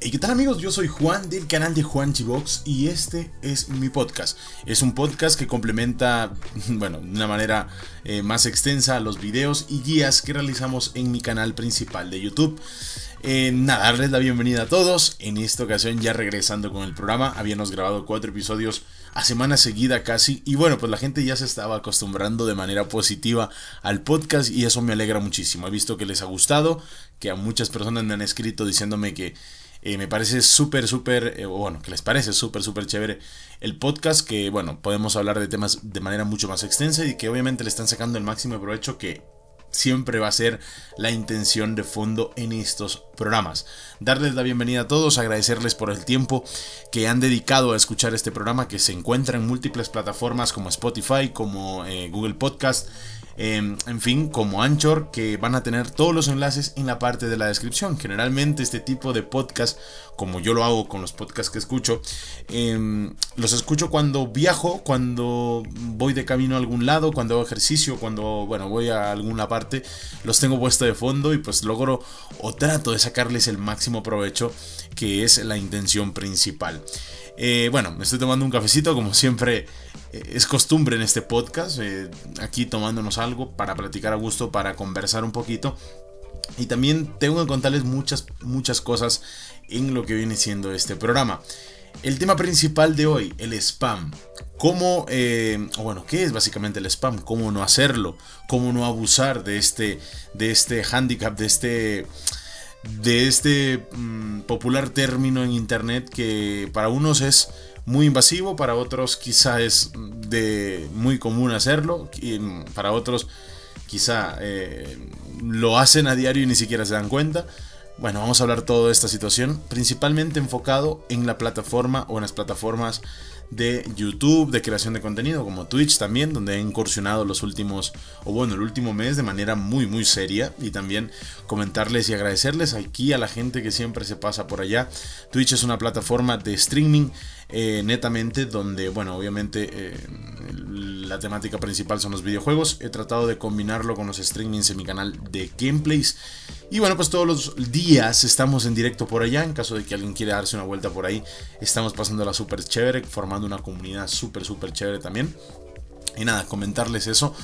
¿Y qué tal amigos? Yo soy Juan del canal de Juan Chibox y este es mi podcast. Es un podcast que complementa, bueno, de una manera eh, más extensa los videos y guías que realizamos en mi canal principal de YouTube. Eh, nada, darles la bienvenida a todos. En esta ocasión ya regresando con el programa, habíamos grabado cuatro episodios a semana seguida casi. Y bueno, pues la gente ya se estaba acostumbrando de manera positiva al podcast y eso me alegra muchísimo. He visto que les ha gustado, que a muchas personas me han escrito diciéndome que eh, me parece súper, súper, eh, bueno, que les parece súper, súper chévere el podcast, que bueno, podemos hablar de temas de manera mucho más extensa y que obviamente le están sacando el máximo provecho que siempre va a ser la intención de fondo en estos programas. Darles la bienvenida a todos, agradecerles por el tiempo que han dedicado a escuchar este programa que se encuentra en múltiples plataformas como Spotify, como eh, Google Podcast Em, en fin, como Anchor, que van a tener todos los enlaces en la parte de la descripción. Generalmente este tipo de podcast, como yo lo hago con los podcasts que escucho, em, los escucho cuando viajo, cuando voy de camino a algún lado, cuando hago ejercicio, cuando, bueno, voy a alguna parte, los tengo puesto de fondo y pues logro o trato de sacarles el máximo provecho, que es la intención principal. Eh, bueno, me estoy tomando un cafecito, como siempre eh, es costumbre en este podcast, eh, aquí tomándonos algo para platicar a gusto, para conversar un poquito. Y también tengo que contarles muchas, muchas cosas en lo que viene siendo este programa. El tema principal de hoy, el spam. ¿Cómo, bueno, qué es básicamente el spam? ¿Cómo no hacerlo? ¿Cómo no abusar de este, de este handicap, de este de este mm, popular término en internet que para unos es muy invasivo, para otros quizá es de muy común hacerlo, y para otros quizá eh, lo hacen a diario y ni siquiera se dan cuenta. Bueno, vamos a hablar todo de esta situación, principalmente enfocado en la plataforma o en las plataformas de YouTube, de creación de contenido, como Twitch también, donde he incursionado los últimos, o bueno, el último mes de manera muy, muy seria. Y también comentarles y agradecerles aquí a la gente que siempre se pasa por allá. Twitch es una plataforma de streaming eh, netamente, donde, bueno, obviamente eh, la temática principal son los videojuegos. He tratado de combinarlo con los streamings en mi canal de gameplays. Y bueno, pues todos los días estamos en directo por allá. En caso de que alguien quiera darse una vuelta por ahí, estamos pasando la super chévere, formando una comunidad súper, súper chévere también. Y nada, comentarles eso.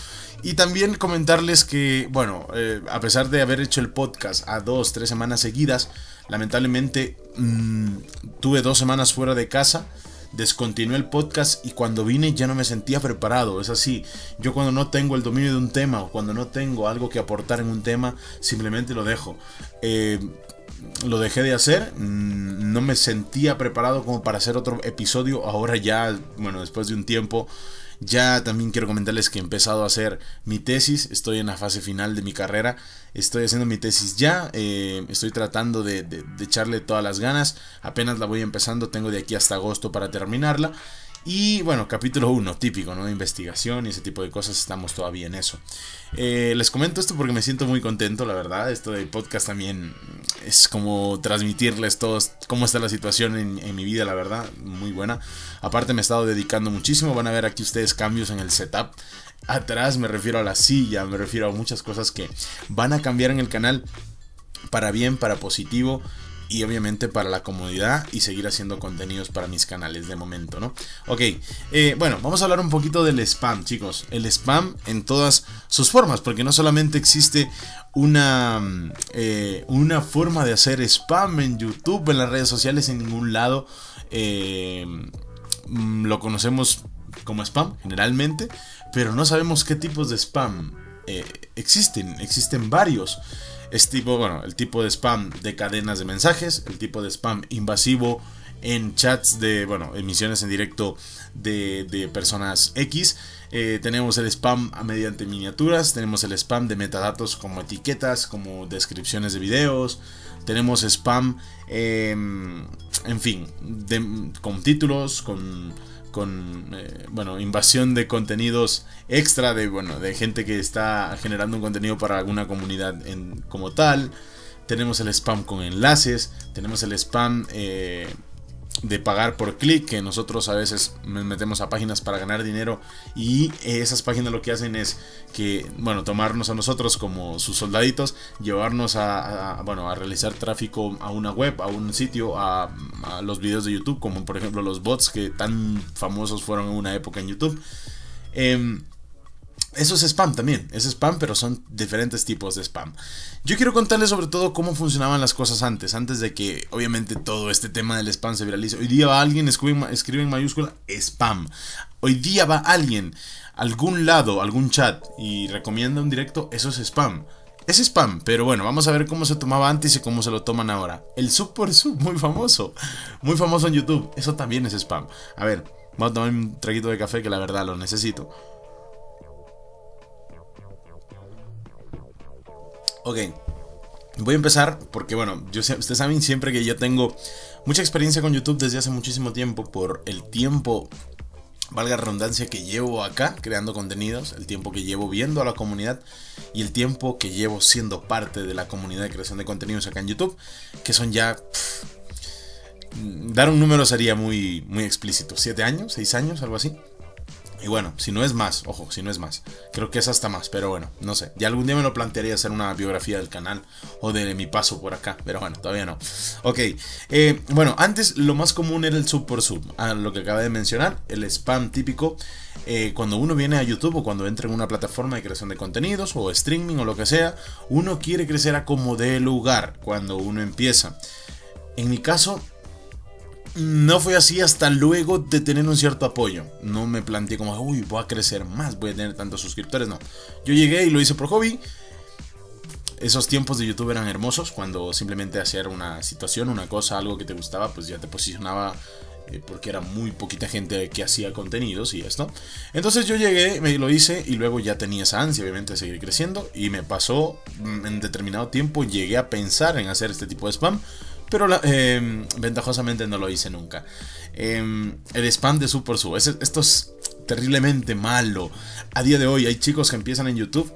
Y también comentarles que, bueno, eh, a pesar de haber hecho el podcast a dos, tres semanas seguidas, lamentablemente mm, tuve dos semanas fuera de casa descontinué el podcast y cuando vine ya no me sentía preparado. Es así, yo cuando no tengo el dominio de un tema o cuando no tengo algo que aportar en un tema, simplemente lo dejo. Eh, lo dejé de hacer, mm, no me sentía preparado como para hacer otro episodio. Ahora ya, bueno, después de un tiempo ya también quiero comentarles que he empezado a hacer mi tesis, estoy en la fase final de mi carrera, estoy haciendo mi tesis ya, eh, estoy tratando de, echarle todas las ganas, apenas la voy empezando, tengo de aquí hasta agosto para terminarla. Y bueno, capítulo 1, típico, ¿no? Investigación y ese tipo de cosas, estamos todavía en eso. Eh, les comento esto porque me siento muy contento, la verdad. Esto del podcast también es como transmitirles todo cómo está la situación en, mi vida, la verdad, muy buena. Aparte me he estado dedicando muchísimo, van a ver aquí ustedes cambios en el setup. Atrás me refiero a la silla, me refiero a muchas cosas que van a cambiar en el canal para bien, para positivo y obviamente para la comodidad y seguir haciendo contenidos para mis canales de momento, ¿no? Ok, eh, bueno, vamos a hablar un poquito del spam, chicos. El spam en todas sus formas, porque no solamente existe una, eh, una forma de hacer spam en YouTube, en las redes sociales, en ningún lado. Eh, mm, lo conocemos como spam generalmente, pero no sabemos qué tipos de spam existen. Existen varios. Es tipo, bueno, el tipo de spam de cadenas de mensajes, el tipo de spam invasivo en chats de, bueno, emisiones en directo de, personas X. Eh, tenemos el spam mediante miniaturas, tenemos el spam de metadatos como etiquetas, como descripciones de videos, tenemos spam, em, en fin, con títulos, con con eh, bueno invasión de contenidos extra de bueno de gente que está generando un contenido para alguna comunidad en, como tal. Tenemos el spam con enlaces tenemos el spam eh, de pagar por clic, que nosotros a veces metemos a páginas para ganar dinero y esas páginas lo que hacen es que, bueno, tomarnos a nosotros como sus soldaditos, llevarnos a, bueno, a realizar tráfico a una web, a un sitio, a, los videos de YouTube, como por ejemplo los bots que tan famosos fueron en una época en YouTube. Em, eso es spam también, es spam, pero son diferentes tipos de spam. Yo quiero contarles sobre todo cómo funcionaban las cosas antes, antes de que obviamente todo este tema del spam se viralice. Hoy día va alguien, escribe, en mayúscula spam. Hoy día va alguien algún lado, algún chat y recomienda un directo, eso es spam. Es spam, pero bueno, vamos a ver cómo se tomaba antes y cómo se lo toman ahora. El sub por sub, muy famoso. Muy famoso en YouTube. Eso también es spam. A ver, vamos a tomar un traguito de café que la verdad lo necesito. Ok. Voy a empezar porque, bueno, yo, ustedes saben siempre que yo tengo mucha experiencia con YouTube desde hace muchísimo tiempo por el tiempo, valga redundancia, que llevo acá creando contenidos, el tiempo que llevo viendo a la comunidad y el tiempo que llevo siendo parte de la comunidad de creación de contenidos acá en YouTube, que son ya... dar un número sería muy, muy explícito. ¿Siete años? ¿Seis años? Algo así. Y bueno, si no es más, ojo, si no es más. Creo que es hasta más, pero bueno, no sé. Ya algún día me lo plantearía hacer una biografía del canal o de mi paso por acá, pero bueno, todavía no. Ok, eh, bueno, antes lo más común era el sub por sub, a lo que acaba de mencionar, el spam típico. Eh, cuando uno viene a YouTube o cuando entra en una plataforma de creación de contenidos o streaming o lo que sea, uno quiere crecer a como de lugar cuando uno empieza. En mi caso, no fue así hasta luego de tener un cierto apoyo. No me planteé como, uy, voy a crecer más, voy a tener tantos suscriptores. No. Yo llegué y lo hice por hobby. Esos tiempos de YouTube eran hermosos cuando simplemente hacer una situación, una cosa, algo que te gustaba, pues ya te posicionaba eh, porque era muy poquita gente que hacía contenidos y esto. Entonces yo llegué, me lo hice y luego ya tenía esa ansia obviamente de seguir creciendo y me pasó mm, en determinado tiempo, llegué a pensar en hacer este tipo de spam pero em, ventajosamente no lo hice nunca. Em, el spam de Super Sub, esto es terriblemente malo. A día de hoy hay chicos que empiezan en YouTube,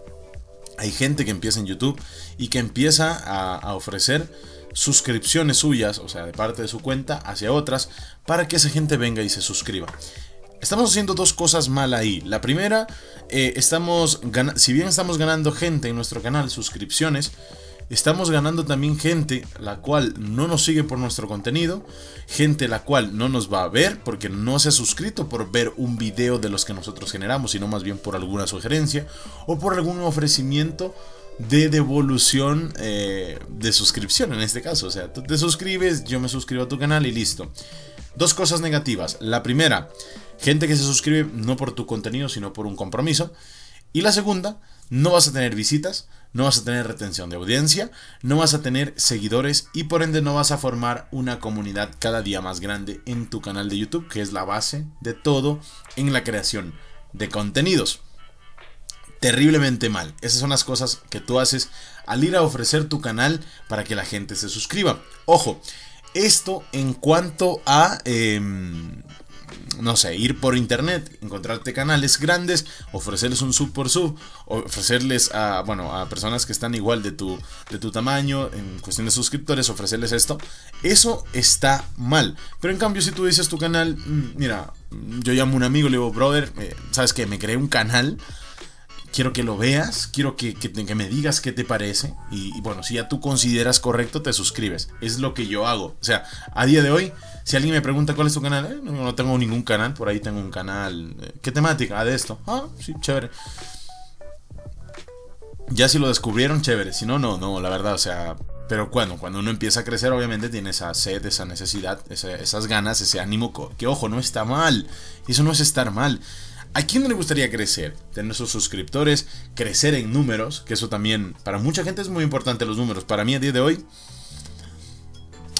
hay gente que empieza en YouTube y que empieza a, ofrecer suscripciones suyas, o sea, de parte de su cuenta hacia otras, para que esa gente venga y se suscriba. Estamos haciendo dos cosas mal ahí. La primera, eh, estamos si bien estamos ganando gente en nuestro canal, suscripciones, estamos ganando también gente la cual no nos sigue por nuestro contenido, gente la cual no nos va a ver porque no se ha suscrito por ver un video de los que nosotros generamos, sino más bien por alguna sugerencia o por algún ofrecimiento de devolución eh, de suscripción en este caso. O sea, tú te suscribes, yo me suscribo a tu canal y listo. Dos cosas negativas. La primera, gente que se suscribe no por tu contenido, sino por un compromiso. Y la segunda, no vas a tener visitas, no vas a tener retención de audiencia, no vas a tener seguidores y por ende no vas a formar una comunidad cada día más grande en tu canal de YouTube, que es la base de todo en la creación de contenidos. Terriblemente mal. Esas son las cosas que tú haces al ir a ofrecer tu canal para que la gente se suscriba. Ojo, esto en cuanto a em, no sé, ir por internet, encontrarte canales grandes, ofrecerles un sub por sub, ofrecerles a, bueno, a personas que están igual de tu, de tu tamaño, en cuestión de suscriptores, ofrecerles esto, eso está mal. Pero en cambio, si tú dices tu canal, mm, mira, yo llamo a un amigo, le digo, brother, eh, ¿sabes qué? Me creé un canal quiero que lo veas, quiero que, me digas qué te parece. Y, bueno, si ya tú consideras correcto, te suscribes. Es lo que yo hago. O sea, a día de hoy, si alguien me pregunta cuál es tu canal, eh, no, tengo ningún canal, por ahí tengo un canal. Eh, ¿Qué temática? Ah, de esto. Ah, sí, chévere. Ya si lo descubrieron, chévere. Si no, no, no, la verdad, o sea. Pero cuando, cuando uno empieza a crecer, obviamente tiene esa sed, esa necesidad, esas ganas, ese ánimo. Que ojo, no está mal. Eso no es estar mal. ¿A quién no le gustaría crecer? Tener sus suscriptores, crecer en números, que eso también para mucha gente es muy importante los números. Para mí a día de hoy,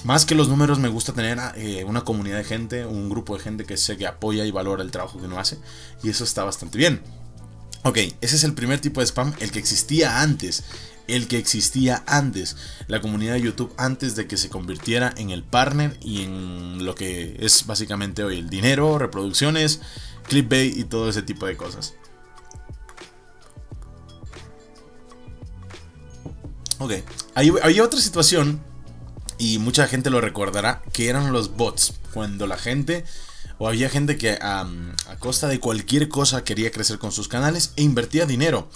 más que los números me gusta tener eh, una comunidad de gente, un grupo de gente que sé que apoya y valora el trabajo que uno hace. Y eso está bastante bien. Ok, ese es el primer tipo de spam, el que existía antes. El que existía antes. La comunidad de YouTube antes de que se convirtiera en el partner y en lo que es básicamente hoy el dinero, reproducciones, clickbait y todo ese tipo de cosas. Ok, hay, otra situación y mucha gente lo recordará, que eran los bots. Cuando la gente, o había gente que a costa de cualquier cosa quería crecer con sus canales e invertía dinero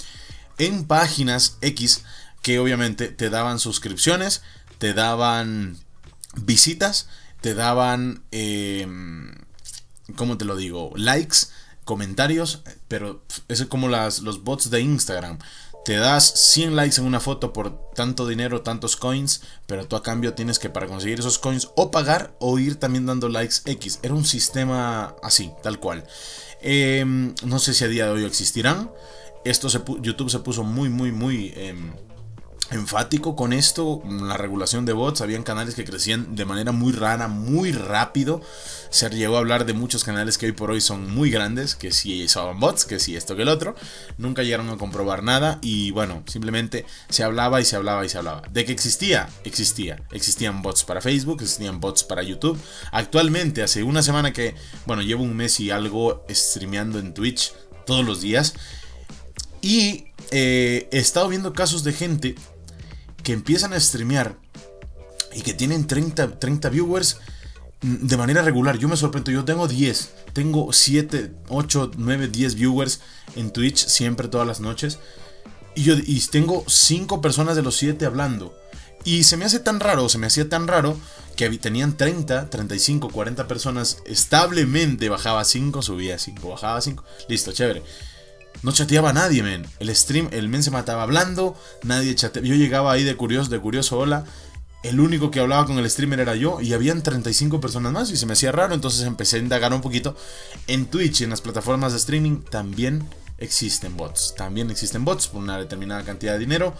en páginas X que obviamente te daban suscripciones, te daban visitas, te daban, eh, ¿cómo te lo digo? Likes, comentarios, pero es como las, los bots de Instagram. Te das 100 likes en una foto por tanto dinero, tantos coins, pero tú a cambio tienes que para conseguir esos coins o pagar o ir también dando likes X. Era un sistema así, tal cual. Em, no sé si a día de hoy existirán. Esto se, YouTube se puso muy, muy, muy... Em, enfático con esto, la regulación de bots, habían canales que crecían de manera muy rara, muy rápido. Se llegó a hablar de muchos canales que hoy por hoy son muy grandes, que si son bots, que si esto que el otro. Nunca llegaron a comprobar nada y bueno, simplemente se hablaba y se hablaba y se hablaba. De que existía, existía. Existían bots para Facebook, existían bots para YouTube. Actualmente, hace una semana que, bueno, llevo un mes y algo streameando en Twitch todos los días. Y eh, he estado viendo casos de gente que empiezan a streamear y que tienen 30, 30 viewers mm, de manera regular. Yo me sorprendo, yo tengo 10, tengo 7, 8, 9, 10 viewers en Twitch siempre todas las noches. Y yo y tengo 5 personas de los 7 hablando. Y se me hace tan raro, se me hacía tan raro que tenían 30, 35, 40 personas establemente. Bajaba 5, subía 5, bajaba 5. Listo, chévere. No chateaba nadie, men. El stream, el men se mataba hablando, nadie chateaba. Yo llegaba ahí de curioso, de curioso, hola. El único que hablaba con el streamer era yo y habían 35 personas más y se me hacía raro, entonces empecé a indagar un poquito. En Twitch y en las plataformas de streaming también existen bots. También existen bots por una determinada cantidad de dinero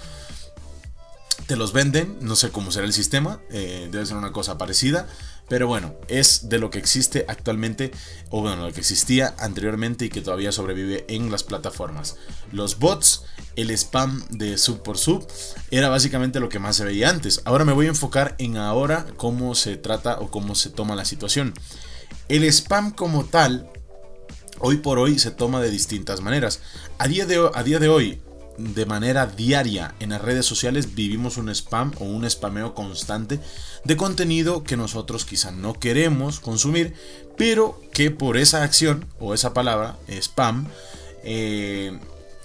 te los venden, no sé cómo será el sistema, eh, debe ser una cosa parecida, pero bueno, es de lo que existe actualmente, o bueno, lo que existía anteriormente y que todavía sobrevive en las plataformas. Los bots, el spam de sub por sub, era básicamente lo que más se veía antes. Ahora me voy a enfocar en ahora cómo se trata o cómo se toma la situación. El spam como tal, hoy por hoy se toma de distintas maneras. A día de, a día de hoy, de manera diaria en las redes sociales vivimos un spam o un spameo constante de contenido que nosotros quizá no queremos consumir, pero que por esa acción o esa palabra, spam, eh,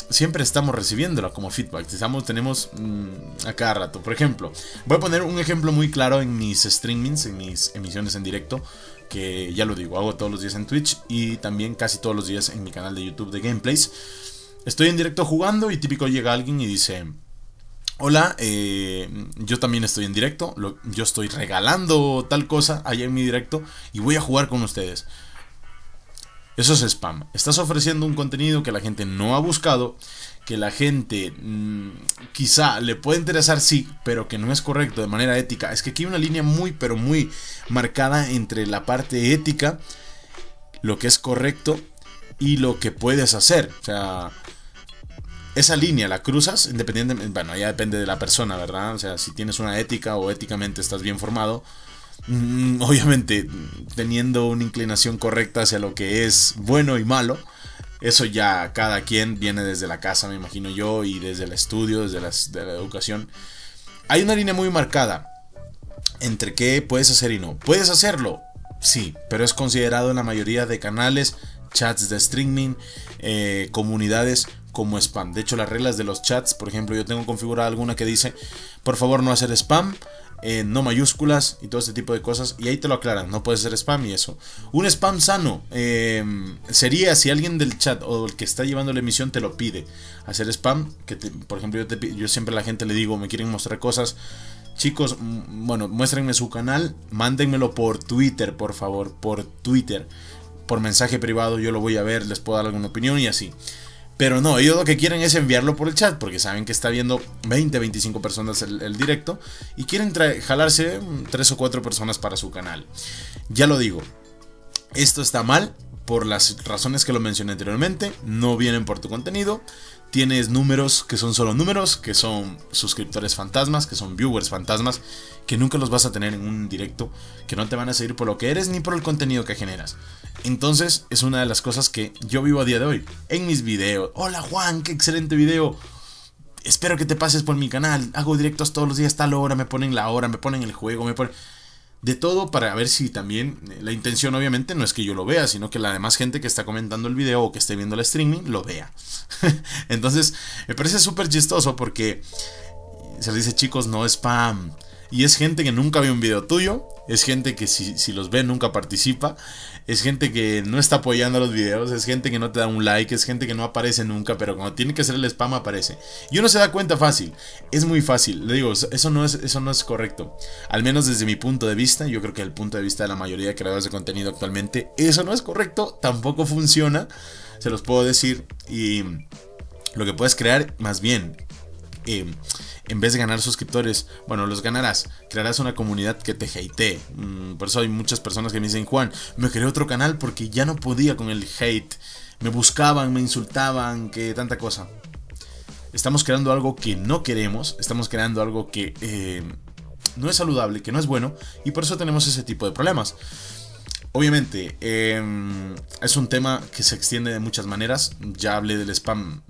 siempre estamos recibiéndola como feedback. Estamos, tenemos mm, a cada rato. Por ejemplo, voy a poner un ejemplo muy claro en mis streamings, en mis emisiones en directo. Que ya lo digo, hago todos los días en Twitch y también casi todos los días en mi canal de YouTube de gameplays. Estoy en directo jugando y típico llega alguien y dice, hola, eh, yo también estoy en directo, yo estoy regalando tal cosa allá en mi directo y voy a jugar con ustedes. Eso es spam. Estás ofreciendo un contenido que la gente no ha buscado, que la gente mm, quizá le puede interesar, sí, pero que no es correcto de manera ética. Es que aquí hay una línea muy, pero muy marcada entre la parte ética, lo que es correcto y lo que puedes hacer. O sea, esa línea la cruzas independientemente, bueno, ya depende de la persona, ¿verdad? O sea, si tienes una ética o éticamente estás bien formado, mm, obviamente teniendo una inclinación correcta hacia lo que es bueno y malo, eso ya cada quien viene desde la casa, me imagino yo, y desde el estudio, desde la educación. Hay una línea muy marcada entre qué puedes hacer y no. ¿Puedes hacerlo? Sí, pero es considerado en la mayoría de canales, chats de streaming, eh, comunidades como spam. De hecho, las reglas de los chats, por ejemplo, yo tengo configurada alguna que dice, por favor no hacer spam, eh, no mayúsculas y todo este tipo de cosas. Y ahí te lo aclaran, no puede ser spam y eso. Un spam sano em, sería si alguien del chat o el que está llevando la emisión te lo pide. Hacer spam, que por ejemplo yo, yo siempre a la gente le digo, me quieren mostrar cosas. Chicos, bueno, muéstrenme su canal, mándenmelo por Twitter, por favor, por Twitter. Por mensaje privado yo lo voy a ver, les puedo dar alguna opinión y así. Pero no, ellos lo que quieren es enviarlo por el chat, porque saben que está viendo 20, 25 personas el, directo y quieren jalarse 3 o 4 personas para su canal. Ya lo digo, esto está mal por las razones que lo mencioné anteriormente, no vienen por tu contenido, tienes números que son solo números, que son suscriptores fantasmas, que son viewers fantasmas, que nunca los vas a tener en un directo, que no te van a seguir por lo que eres ni por el contenido que generas. Entonces es una de las cosas que yo vivo a día de hoy. En mis videos. Hola Juan, qué excelente video. espero que te pases por mi canal, hago directos todos los días, tal hora, me ponen la hora, me ponen el juego, me ponen de todo para ver si también eh, la intención obviamente no es que yo lo vea, sino que la demás gente que está comentando el video o que esté viendo el streaming lo vea. Entonces, me parece súper chistoso porque se les dice chicos, no spam. Y es gente que nunca ve un video tuyo, es gente que si, si, los ve nunca participa, es gente que no está apoyando los videos, es gente que no te da un like, es gente que no aparece nunca, pero cuando tiene que hacer el spam aparece. Y uno se da cuenta fácil, es muy fácil, le digo, eso no es, eso no es correcto. Al menos desde mi punto de vista, yo creo que el punto de vista de la mayoría de creadores de contenido actualmente, eso no es correcto, tampoco funciona, se los puedo decir, y lo que puedes crear más bien... En vez de ganar suscriptores, bueno, los ganarás. Crearás una comunidad que te hate. Mm, por eso hay muchas personas que me dicen, Juan, me creé otro canal porque ya no podía con el hate. Me buscaban, me insultaban, que tanta cosa. Estamos creando algo que no queremos, estamos creando algo que eh, no es saludable, que no es bueno, y por eso tenemos ese tipo de problemas. Obviamente, em, es un tema que se extiende de muchas maneras. Ya hablé del spam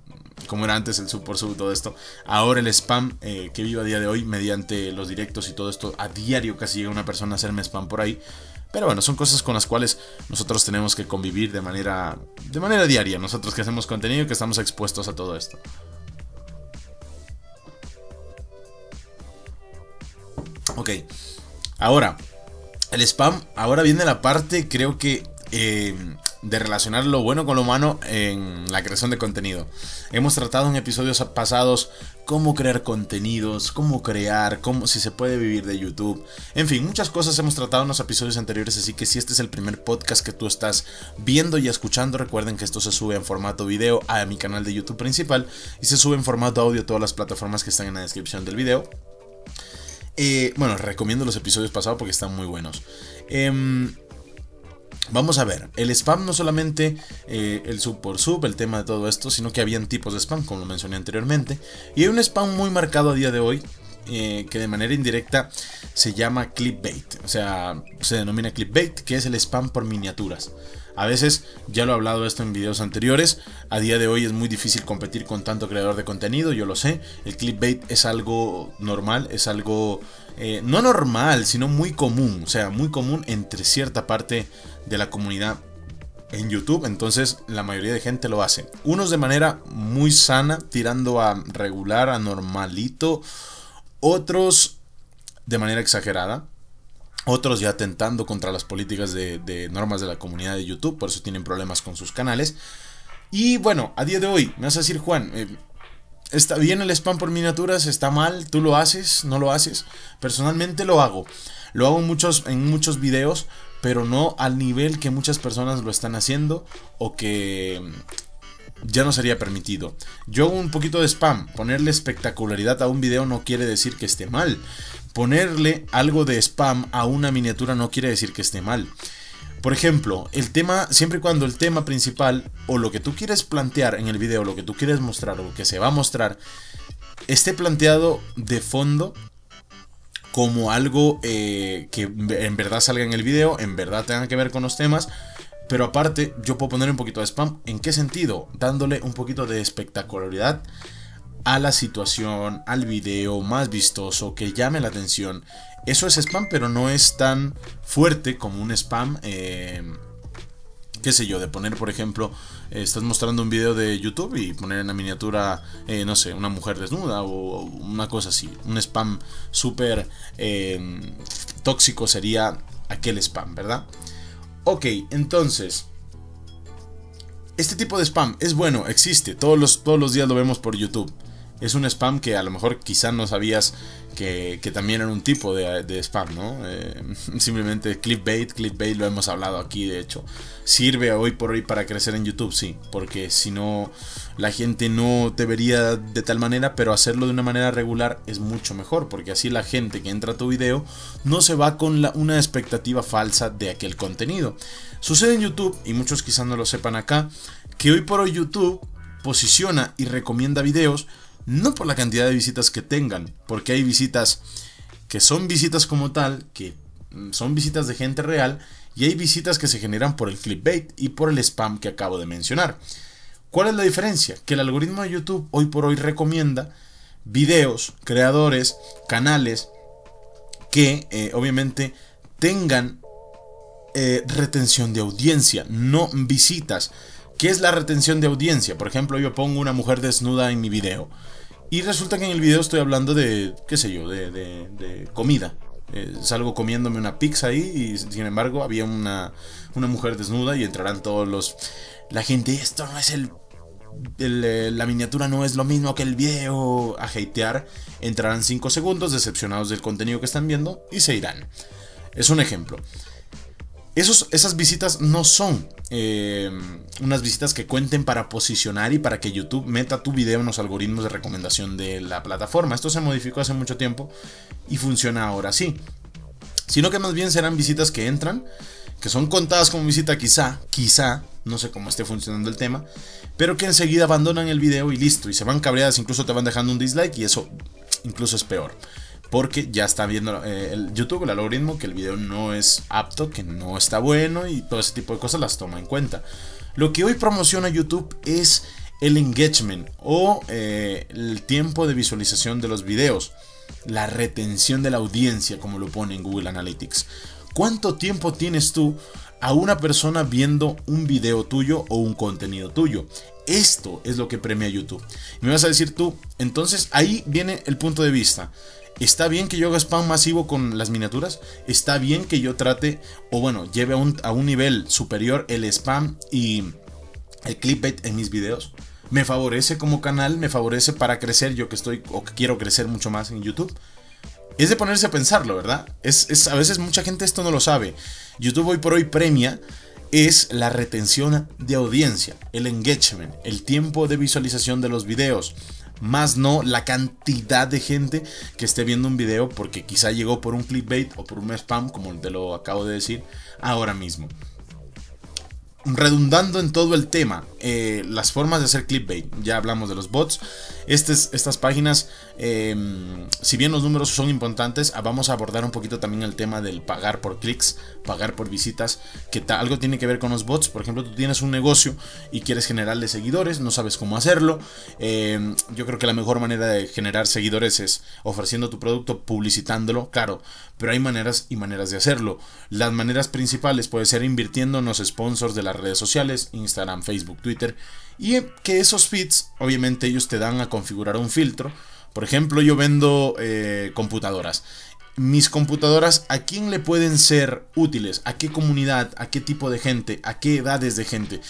como era antes el sub por sub, todo esto. Ahora el spam eh, que vivo a día de hoy, mediante los directos y todo esto, a diario casi llega una persona a hacerme spam por ahí. Pero bueno, son cosas con las cuales nosotros tenemos que convivir de manera, de manera diaria. Nosotros que hacemos contenido, que estamos expuestos a todo esto. Ok, ahora, el spam, ahora viene la parte, creo que eh, de relacionar lo bueno con lo humano en la creación de contenido. Hemos tratado en episodios pasados cómo crear contenidos, cómo crear, cómo si se puede vivir de YouTube. En fin, muchas cosas hemos tratado en los episodios anteriores, así que si este es el primer podcast que tú estás viendo y escuchando, recuerden que esto se sube en formato video a mi canal de YouTube principal y se sube en formato audio a todas las plataformas que están en la descripción del video. Eh, bueno, recomiendo los episodios pasados porque están muy buenos. Eh, Vamos a ver, el spam no solamente eh, el sub por sub, el tema de todo esto, sino que habían tipos de spam, como lo mencioné anteriormente. Y hay un spam muy marcado a día de hoy, eh, que de manera indirecta se llama clickbait. O sea, se denomina clickbait, que es el spam por miniaturas. A veces, ya lo he hablado esto en videos anteriores, a día de hoy es muy difícil competir con tanto creador de contenido, yo lo sé. El clickbait es algo normal, es algo eh, no normal, sino muy común, o sea, muy común entre cierta parte de la comunidad en YouTube, entonces la mayoría de gente lo hace. Unos de manera muy sana, tirando a regular, a normalito, otros de manera exagerada otros ya atentando contra las políticas de, normas de la comunidad de YouTube, por eso tienen problemas con sus canales. Y bueno, a día de hoy, me vas a decir, Juan, eh, ¿está bien el spam por miniaturas? ¿Está mal? ¿Tú lo haces? ¿No lo haces? Personalmente lo hago. Lo hago muchos, en muchos videos, pero no al nivel que muchas personas lo están haciendo o que ya no sería permitido. Yo hago un poquito de spam, ponerle espectacularidad a un video no quiere decir que esté mal. Ponerle algo de spam a una miniatura no quiere decir que esté mal. Por ejemplo, el tema, siempre y cuando el tema principal o lo que tú quieres plantear en el video, lo que tú quieres mostrar o lo que se va a mostrar, esté planteado de fondo como algo eh, que en verdad salga en el video, en verdad tenga que ver con los temas, pero aparte, yo puedo poner un poquito de spam. ¿En qué sentido? Dándole un poquito de espectacularidad a la situación, al video más vistoso, que llame la atención. Eso es spam, pero no es tan fuerte como un spam. Eh, qué sé yo, de poner, por ejemplo, estás mostrando un video de YouTube y poner en la miniatura, eh, no sé, una mujer desnuda o una cosa así. Un spam súper tóxico sería aquel spam, ¿verdad? Ok, entonces. Este tipo de spam es bueno, existe. Todos los, todos los días lo vemos por YouTube. Es un spam que a lo mejor quizá no sabías que, también era un tipo de, spam, ¿no? Eh, simplemente clickbait, clickbait lo hemos hablado aquí, de hecho. ¿Sirve hoy por hoy para crecer en YouTube? Sí, porque si no, la gente no te vería de tal manera, pero hacerlo de una manera regular es mucho mejor, porque así la gente que entra a tu video no se va con una expectativa falsa de aquel contenido. Sucede en YouTube, y muchos quizás no lo sepan acá, que hoy por hoy YouTube posiciona y recomienda videos no por la cantidad de visitas que tengan, porque hay visitas que son visitas como tal, que mm, son visitas de gente real, y hay visitas que se generan por el clickbait y por el spam que acabo de mencionar. ¿Cuál es la diferencia? Que el algoritmo de YouTube hoy por hoy recomienda videos, creadores, canales que eh, obviamente tengan eh, retención de audiencia, no visitas. ¿Qué es la retención de audiencia? Por ejemplo, yo pongo una mujer desnuda en mi video. Y resulta que en el video estoy hablando de, qué sé yo, de, de, comida. Eh, salgo comiéndome una pizza ahí y sin embargo había una, una mujer desnuda y entrarán todos los... La gente, esto no es el eh, la miniatura no es lo mismo que el video a hatear, entrarán 5 segundos decepcionados del contenido que están viendo y se irán. Es un ejemplo. Esos, esas visitas no son eh, unas visitas que cuenten para posicionar y para que YouTube meta tu video en los algoritmos de recomendación de la plataforma. Esto se modificó hace mucho tiempo y funciona ahora sí. Sino que más bien serán visitas que entran, que son contadas como visita quizá, quizá, no sé cómo esté funcionando el tema, pero que enseguida abandonan el video y listo, y se van cabreadas, incluso te van dejando un dislike y eso incluso es peor porque ya está viendo eh, el YouTube, el algoritmo, que el video no es apto, que no está bueno y todo ese tipo de cosas las toma en cuenta. Lo que hoy promociona YouTube es el engagement o eh, el tiempo de visualización de los videos, la retención de la audiencia, como lo pone en Google Analytics. ¿Cuánto tiempo tienes tú a una persona viendo un video tuyo o un contenido tuyo? Esto es lo que premia YouTube. Me vas a decir tú, entonces ahí viene el punto de vista. Está bien que yo haga spam masivo con las miniaturas. Está bien que yo trate, o bueno, lleve a un, a un nivel superior el spam y el clipbait en mis videos. Me favorece como canal, me favorece para crecer yo que estoy o que quiero crecer mucho más en YouTube. Es de ponerse a pensarlo, ¿verdad? Es, es, a veces mucha gente esto no lo sabe. YouTube hoy por hoy premia es la retención de audiencia, el engagement, el tiempo de visualización de los videos más no la cantidad de gente que esté viendo un video porque quizá llegó por un clickbait o por un spam, como te lo acabo de decir ahora mismo. Redundando en todo el tema, eh, las formas de hacer clickbait, ya hablamos de los bots, estas páginas, em, si bien los números son importantes, ah, vamos a abordar un poquito también el tema del pagar por clics, pagar por visitas, que algo tiene que ver con los bots, por ejemplo, tú tienes un negocio y quieres generarle seguidores, no sabes cómo hacerlo, em, yo creo que la mejor manera de generar seguidores es ofreciendo tu producto, publicitándolo, claro, pero hay maneras y maneras de hacerlo. Las maneras principales puede ser invirtiendo en los sponsors de las redes sociales, Instagram, Facebook, Twitter, y que esos feeds, obviamente ellos te dan a configurar un filtro. Por ejemplo, yo vendo eh, computadoras. Mis computadoras, ¿a quién le pueden ser útiles? ¿A qué comunidad? ¿A qué tipo de gente? ¿A qué edades de gente?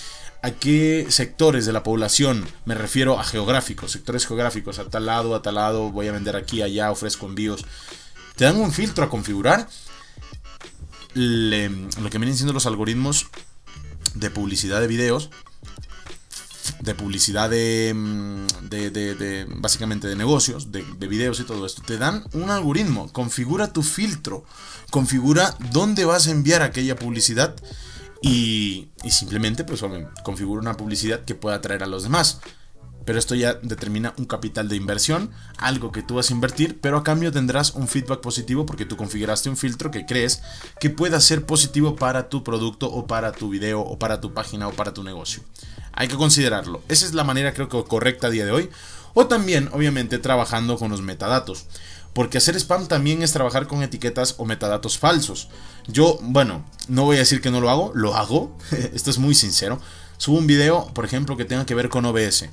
¿A qué sectores de la población? Me refiero a geográficos, sectores geográficos, a tal lado, a tal lado, voy a vender aquí, allá, ofrezco envíos te dan un filtro a configurar. lo que vienen siendo los algoritmos de publicidad de videos, de publicidad de, mm, de, básicamente de negocios, de, videos y todo esto, te dan un algoritmo, configura tu filtro, configura dónde vas a enviar aquella publicidad y, y simplemente pues configura una publicidad que pueda atraer a los demás. Pero esto ya determina un capital de inversión, algo que tú vas a invertir, pero a cambio tendrás un feedback positivo porque tú configuraste un filtro que crees que pueda ser positivo para tu producto o para tu video o para tu página o para tu negocio. Hay que considerarlo. Esa es la manera creo que correcta a día de hoy. O también, obviamente, trabajando con los metadatos. Porque hacer spam también es trabajar con etiquetas o metadatos falsos. Yo, bueno, no voy a decir que no lo hago, lo hago. Esto es muy sincero. Subo un video, por ejemplo, que tenga que ver con OBS.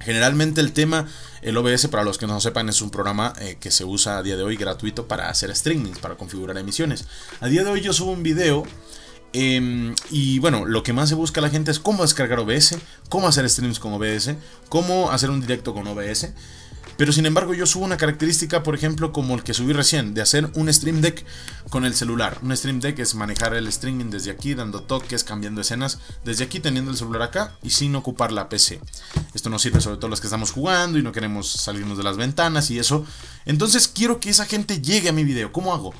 Generalmente el tema, el OBS, para los que no sepan, es un programa eh, que se usa a día de hoy gratuito para hacer streamings, para configurar emisiones. A día de hoy yo subo un video em, y bueno, lo que más se busca la gente es cómo descargar OBS, cómo hacer streams con OBS, cómo hacer un directo con OBS. Pero sin embargo yo subo una característica, por ejemplo, como el que subí recién, de hacer un Stream Deck con el celular. Un Stream Deck es manejar el streaming desde aquí, dando toques, cambiando escenas, desde aquí teniendo el celular acá y sin ocupar la PC. Esto nos sirve sobre todo los que estamos jugando y no queremos salirnos de las ventanas y eso. Entonces quiero que esa gente llegue a mi video. ¿Cómo hago?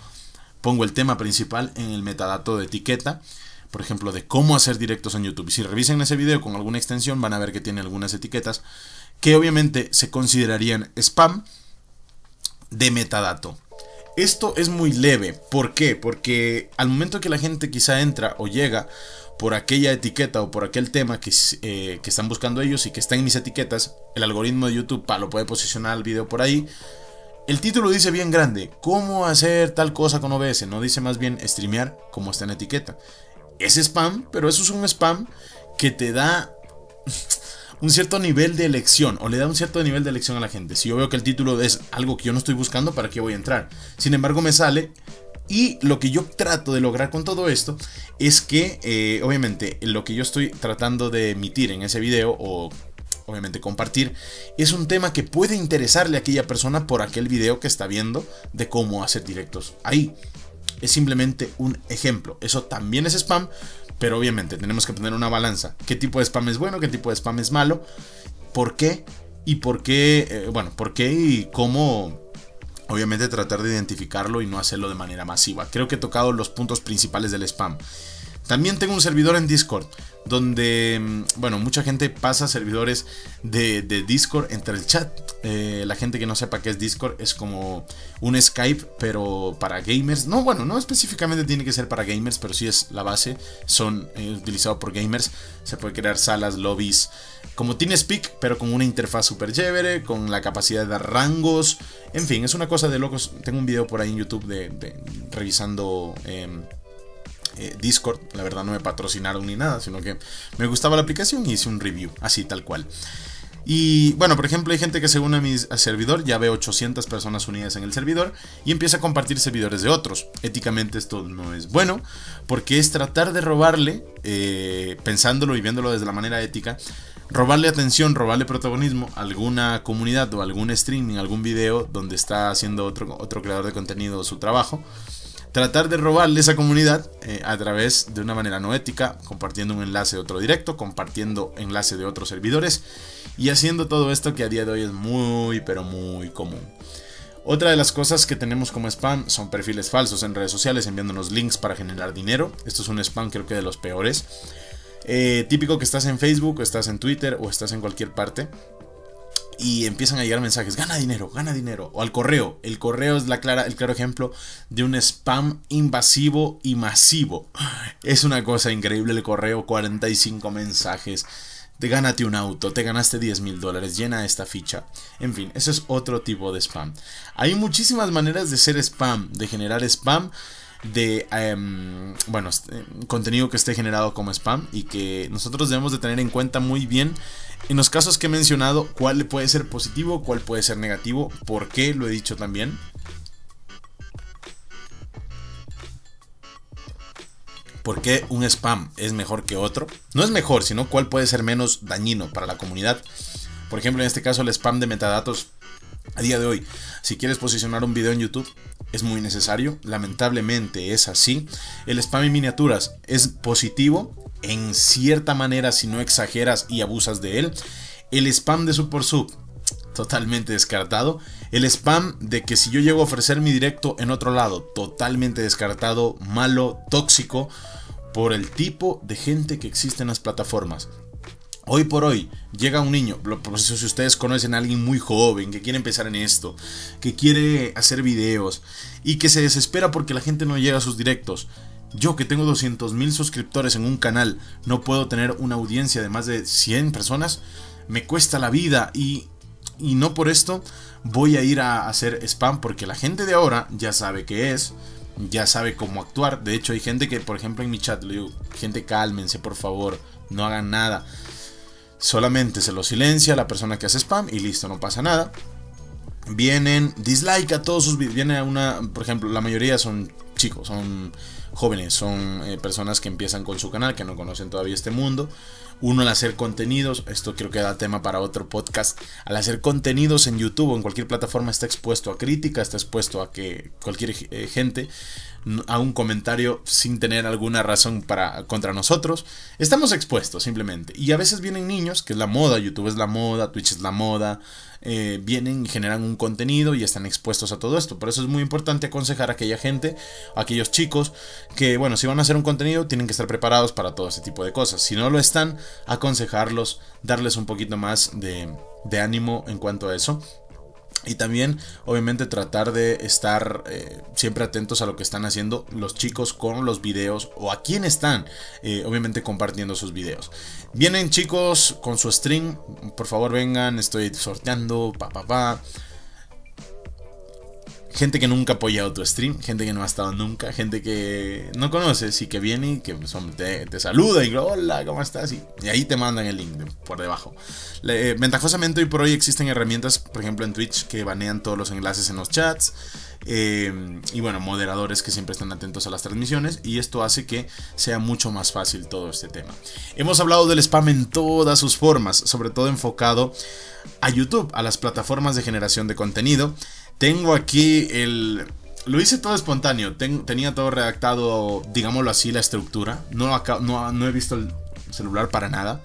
Pongo el tema principal en el metadato de etiqueta por ejemplo, de cómo hacer directos en YouTube. Y si revisen ese video con alguna extensión, van a ver que tiene algunas etiquetas que obviamente se considerarían spam de metadato. Esto es muy leve. ¿Por qué? Porque al momento que la gente quizá entra o llega por aquella etiqueta o por aquel tema que, eh, que están buscando ellos y que está en mis etiquetas, el algoritmo de YouTube lo puede posicionar el video por ahí. El título dice bien grande, ¿cómo hacer tal cosa con OBS? No dice más bien streamear como está en etiqueta. Es spam, pero eso es un spam que te da un cierto nivel de elección o le da un cierto nivel de elección a la gente. Si yo veo que el título es algo que yo no estoy buscando, ¿para qué voy a entrar? Sin embargo, me sale y lo que yo trato de lograr con todo esto es que, eh, obviamente, lo que yo estoy tratando de emitir en ese video o obviamente compartir, es un tema que puede interesarle a aquella persona por aquel video que está viendo de cómo hacer directos ahí. Es simplemente un ejemplo. Eso también es spam, pero obviamente tenemos que poner una balanza. ¿Qué tipo de spam es bueno? ¿Qué tipo de spam es malo? ¿Por qué? Y por qué, eh, bueno, por qué y cómo obviamente tratar de identificarlo y no hacerlo de manera masiva. Creo que he tocado los puntos principales del spam. También tengo un servidor en Discord, donde, mm, bueno, mucha gente pasa servidores de, Discord entre el chat. Eh, la gente que no sepa qué es Discord es como un Skype, pero para gamers. No, bueno, no específicamente tiene que ser para gamers, pero sí es la base. Son eh, utilizados por gamers. Se puede crear salas, lobbies, como TeamSpeak, pero con una interfaz súper chévere, con la capacidad de dar rangos. En fin, es una cosa de locos. Tengo un video por ahí en YouTube de, revisando... Em, eh, Discord, la verdad no me patrocinaron ni nada, sino que me gustaba la aplicación y hice un review, así tal cual. Y bueno, por ejemplo, hay gente que se une a mi servidor, ya ve 800 personas unidas en el servidor y empieza a compartir servidores de otros. Éticamente esto no es bueno, porque es tratar de robarle, eh, pensándolo y viéndolo desde la manera ética, robarle atención, robarle protagonismo a alguna comunidad o algún streaming, algún video donde está haciendo otro, otro creador de contenido su trabajo tratar de robarle esa comunidad eh, a través de una manera no ética, compartiendo un enlace de otro directo, compartiendo enlace de otros servidores y haciendo todo esto que a día de hoy es muy pero muy común. Otra de las cosas que tenemos como spam son perfiles falsos en redes sociales enviándonos links para generar dinero. Esto es un spam creo que de los peores. Eh, típico que estás en Facebook, o estás en Twitter o estás en cualquier parte y empiezan a llegar mensajes, gana dinero, gana dinero, o al correo. El correo es la clara, el claro ejemplo de un spam invasivo y masivo. Es una cosa increíble el correo, 45 mensajes. Te gánate un auto, te ganaste 10 mil dólares, llena esta ficha. En fin, eso es otro tipo de spam. Hay muchísimas maneras de ser spam, de generar spam de em, bueno contenido que esté generado como spam y que nosotros debemos de tener en cuenta muy bien en los casos que he mencionado cuál puede ser positivo cuál puede ser negativo por qué lo he dicho también ¿Por qué un spam es mejor que otro? No es mejor, sino cuál puede ser menos dañino para la comunidad. Por ejemplo, en este caso el spam de metadatos a día de hoy, si quieres posicionar un video en YouTube, es muy necesario. Lamentablemente es así. El spam en miniaturas es positivo en cierta manera si no exageras y abusas de él. El spam de Super Sub, totalmente descartado. El spam de que si yo llego a ofrecer mi directo en otro lado, totalmente descartado, malo, tóxico, por el tipo de gente que existe en las plataformas. Hoy por hoy llega un niño, si ustedes conocen a alguien muy joven que quiere empezar en esto, que quiere hacer videos y que se desespera porque la gente no llega a sus directos. Yo que tengo 200 mil suscriptores en un canal, no puedo tener una audiencia de más de 100 personas, me cuesta la vida y, y no por esto voy a ir a hacer spam porque la gente de ahora ya sabe qué es, ya sabe cómo actuar. De hecho hay gente que, por ejemplo en mi chat le digo, gente cálmense por favor, no hagan nada solamente se lo silencia la persona que hace spam y listo, no pasa nada. Vienen, dislike a todos sus videos. Viene una, por ejemplo, la mayoría son chicos, son jóvenes, son eh, personas que empiezan con su canal, que no conocen todavía este mundo. Uno al hacer contenidos, esto creo que da tema para otro podcast, al hacer contenidos en YouTube o en cualquier plataforma está expuesto a crítica, está expuesto a que cualquier eh, gente a un comentario sin tener alguna razón para contra nosotros. Estamos expuestos simplemente. Y a veces vienen niños, que es la moda, YouTube es la moda, Twitch es la moda, eh, vienen y generan un contenido y están expuestos a todo esto. Por eso es muy importante aconsejar a aquella gente, a aquellos chicos, que bueno, si van a hacer un contenido tienen que estar preparados para todo ese tipo de cosas. Si no lo están, aconsejarlos, darles un poquito más de, de ánimo en cuanto a eso. Y también, obviamente, tratar de estar eh, siempre atentos a lo que están haciendo los chicos con los videos o a quién están, eh, obviamente, compartiendo sus videos. Vienen chicos con su stream, por favor vengan, estoy sorteando, pa pa pa gente que nunca ha apoyado tu stream, gente que no ha estado nunca, gente que no conoces y que viene y que pues, te, saluda y hola, ¿cómo estás? Y, ahí te mandan el link por debajo. Eh, ventajosamente hoy por hoy existen herramientas, por ejemplo en Twitch, que banean todos los enlaces en los chats. Eh, y bueno, moderadores que siempre están atentos a las transmisiones y esto hace que sea mucho más fácil todo este tema. Hemos hablado del spam en todas sus formas, sobre todo enfocado a YouTube, a las plataformas de generación de contenido. Tengo aquí el... Lo hice todo espontáneo, tenía todo redactado, digámoslo así, la estructura. No, he visto el celular para nada.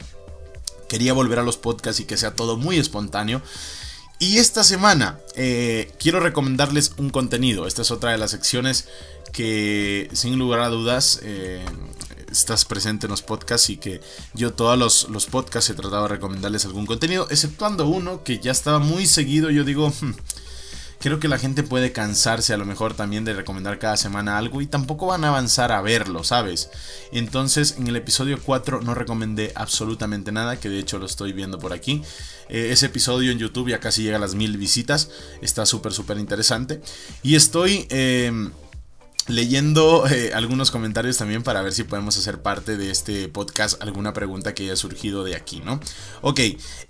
Quería volver a los podcasts y que sea todo muy espontáneo. Y esta semana eh, quiero recomendarles un contenido. Esta es otra de las secciones que sin lugar a dudas eh, estás presente en los podcasts y que yo todos los, los, podcasts he tratado de recomendarles algún contenido, exceptuando uno que ya estaba muy seguido. Yo digo, hmm, creo que la gente puede cansarse a lo mejor también de recomendar cada semana algo y tampoco van a avanzar a verlo, ¿sabes? Entonces en el episodio 4 no recomendé absolutamente nada, que de hecho lo estoy viendo por aquí. Eh, ese episodio en YouTube ya casi llega a las mil visitas, está súper, súper interesante. Y estoy... Em, leyendo eh, algunos comentarios también para ver si podemos hacer parte de este podcast alguna pregunta que haya surgido de aquí, ¿no? Ok,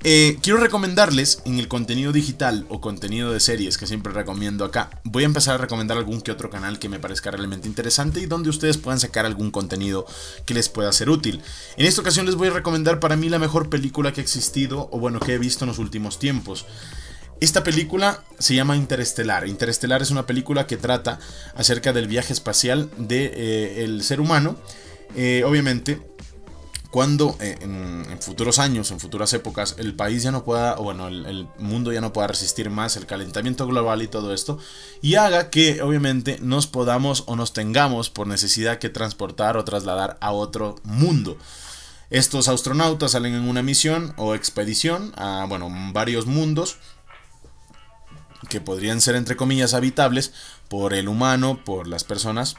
eh, quiero recomendarles en el contenido digital o contenido de series que siempre recomiendo acá, voy a empezar a recomendar algún que otro canal que me parezca realmente interesante y donde ustedes puedan sacar algún contenido que les pueda ser útil. En esta ocasión les voy a recomendar para mí la mejor película que ha existido o bueno que he visto en los últimos tiempos. Esta película se llama Interestelar. Interestelar es una película que trata acerca del viaje espacial del de, eh, ser humano. Eh, obviamente, cuando eh, en, futuros años, en futuras épocas, el país ya no pueda, bueno, el, mundo ya no pueda resistir más el calentamiento global y todo esto, y haga que obviamente nos podamos o nos tengamos por necesidad que transportar o trasladar a otro mundo. Estos astronautas salen en una misión o expedición a, bueno, varios mundos que podrían ser entre comillas habitables por el humano, por las personas,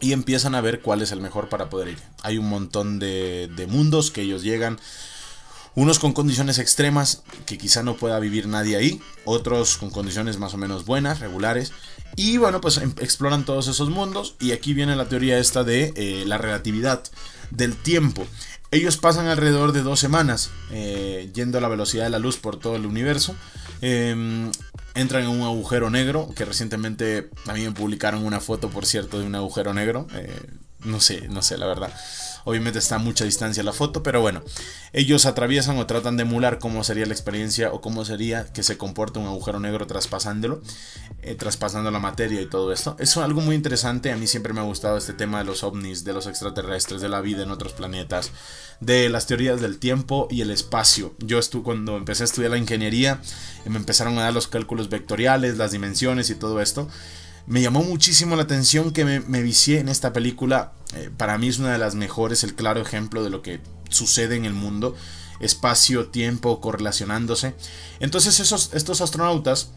y empiezan a ver cuál es el mejor para poder ir. Hay un montón de, mundos que ellos llegan, unos con condiciones extremas que quizá no pueda vivir nadie ahí, otros con condiciones más o menos buenas, regulares, y bueno, pues em, exploran todos esos mundos y aquí viene la teoría esta de eh, la relatividad del tiempo. Ellos pasan alrededor de dos semanas eh, yendo a la velocidad de la luz por todo el universo. Em, entran en un agujero negro, que recientemente también publicaron una foto, por cierto, de un agujero negro. Eh, no sé, no sé, la verdad. Obviamente está a mucha distancia la foto, pero bueno, ellos atraviesan o tratan de emular cómo sería la experiencia o cómo sería que se comporta un agujero negro traspasándolo, eh, traspasando la materia y todo esto. Eso es algo muy interesante, a mí siempre me ha gustado este tema de los ovnis, de los extraterrestres, de la vida en otros planetas, de las teorías del tiempo y el espacio. Yo estuve, cuando empecé a estudiar la ingeniería, me empezaron a dar los cálculos vectoriales, las dimensiones y todo esto me llamó muchísimo la atención que me, vicié en esta película. Eh, para mí es una de las mejores, el claro ejemplo de lo que sucede en el mundo. Espacio, tiempo, correlacionándose. Entonces esos, estos astronautas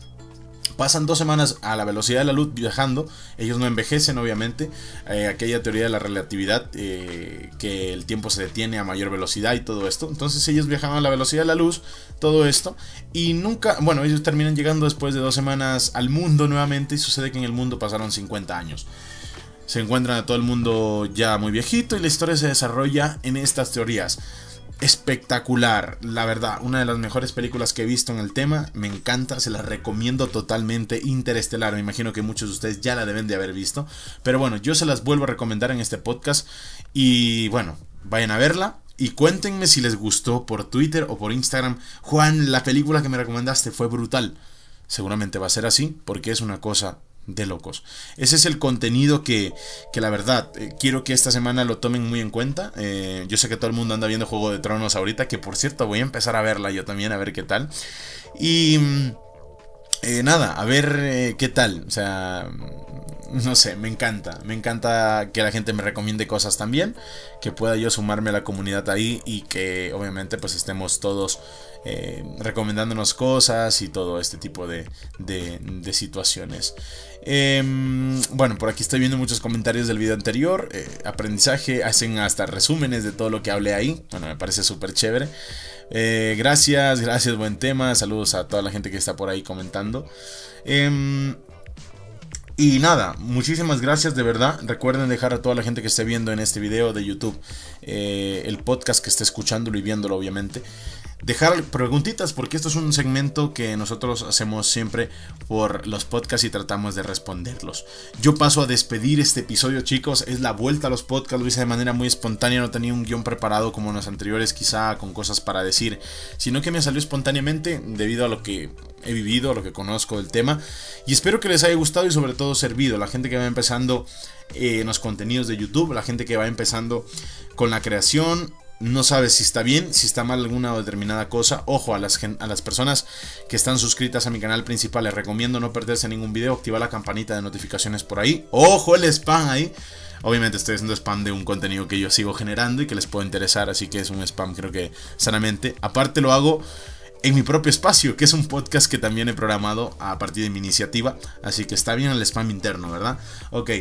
pasan dos semanas a la velocidad de la luz viajando, ellos no envejecen obviamente, eh, aquella teoría de la relatividad, eh, que el tiempo se detiene a mayor velocidad y todo esto, entonces ellos viajan a la velocidad de la luz, todo esto, y nunca, bueno, ellos terminan llegando después de dos semanas al mundo nuevamente y sucede que en el mundo pasaron 50 años. Se encuentran a todo el mundo ya muy viejito y la historia se desarrolla en estas teorías espectacular, la verdad, una de las mejores películas que he visto en el tema, me encanta, se la recomiendo totalmente, Interestelar, me imagino que muchos de ustedes ya la deben de haber visto, pero bueno, yo se las vuelvo a recomendar en este podcast y bueno, vayan a verla y cuéntenme si les gustó por Twitter o por Instagram, Juan, la película que me recomendaste fue brutal, seguramente va a ser así, porque es una cosa de locos. Ese es el contenido que, que la verdad, eh, quiero que esta semana lo tomen muy en cuenta. Eh, yo sé que todo el mundo anda viendo Juego de Tronos ahorita, que por cierto voy a empezar a verla yo también, a ver qué tal. Y... Mm, eh, nada, a ver qué tal. O sea, no sé, me encanta. Me encanta que la gente me recomiende cosas también. Que pueda yo sumarme a la comunidad ahí y que obviamente pues estemos todos recomendándonos cosas y todo este tipo de, de, situaciones. Em, bueno, por aquí estoy viendo muchos comentarios del video anterior. Eh, aprendizaje, hacen hasta resúmenes de todo lo que hablé ahí. Bueno, me parece súper chévere. Eh, gracias, gracias, buen tema. Saludos a toda la gente que está por ahí comentando. Em, y nada, muchísimas gracias de verdad. Recuerden dejar a toda la gente que esté viendo en este video de YouTube el podcast que esté escuchándolo y viéndolo obviamente dejar preguntitas porque esto es un segmento que nosotros hacemos siempre por los podcasts y tratamos de responderlos. Yo paso a despedir este episodio chicos, es la vuelta a los podcasts, lo hice de manera muy espontánea, no tenía un guion preparado como en los anteriores quizá con cosas para decir, sino que me salió espontáneamente debido a lo que he vivido, a lo que conozco del tema. Y espero que les haya gustado y sobre todo servido, la gente que va empezando eh, en los contenidos de YouTube, la gente que va empezando con la creación no sabes si está bien, si está mal alguna determinada cosa. Ojo a las, a las personas que están suscritas a mi canal principal. Les recomiendo no perderse ningún video. Activar la campanita de notificaciones por ahí. Ojo el spam ahí. Obviamente estoy haciendo spam de un contenido que yo sigo generando y que les puede interesar. Así que es un spam creo que sanamente. Aparte lo hago en mi propio espacio, que es un podcast que también he programado a partir de mi iniciativa. Así que está bien el spam interno, ¿verdad? Ok.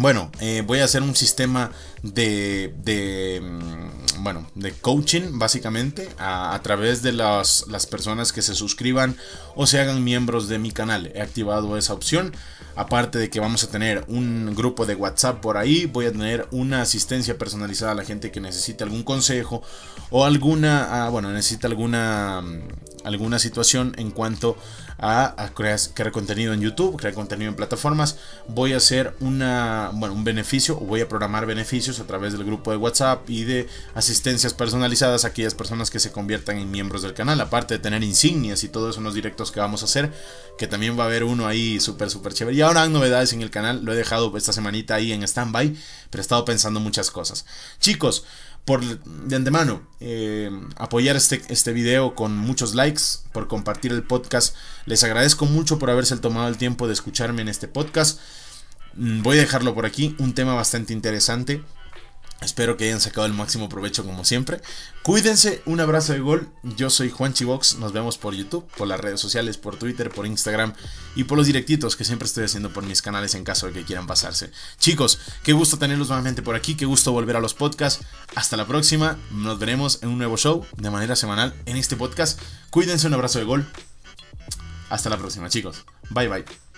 Bueno, eh, voy a hacer un sistema de, de, mm, bueno, de coaching básicamente a, través de las, personas que se suscriban o se hagan miembros de mi canal. He activado esa opción. Aparte de que vamos a tener un grupo de WhatsApp por ahí, voy a tener una asistencia personalizada a la gente que necesite algún consejo o alguna, ah, bueno, necesita alguna, mm, alguna situación en cuanto a, crear, contenido en YouTube, crear contenido en plataformas. Voy a hacer una, bueno, un beneficio o voy a programar beneficios a través del grupo de WhatsApp y de asistencias personalizadas a aquellas personas que se conviertan en miembros del canal. Aparte de tener insignias y todos esos directos que vamos a hacer, que también va a haber uno ahí súper, súper chévere. Y ahora hay novedades en el canal, lo he dejado esta semanita ahí en stand-by, pero he estado pensando muchas cosas. Chicos, por de antemano eh, apoyar este, este video con muchos likes, por compartir el podcast. Les agradezco mucho por haberse tomado el tiempo de escucharme en este podcast. Mm, voy a dejarlo por aquí, un tema bastante interesante. Espero que hayan sacado el máximo provecho como siempre. Cuídense, un abrazo de gol. Yo soy Juan Chivox. Nos vemos por YouTube, por las redes sociales, por Twitter, por Instagram y por los directitos que siempre estoy haciendo por mis canales en caso de que quieran pasarse. Chicos, qué gusto tenerlos nuevamente por aquí, qué gusto volver a los podcasts. Hasta la próxima, nos veremos en un nuevo show de manera semanal en este podcast. Cuídense, un abrazo de gol. Hasta la próxima, chicos. Bye bye.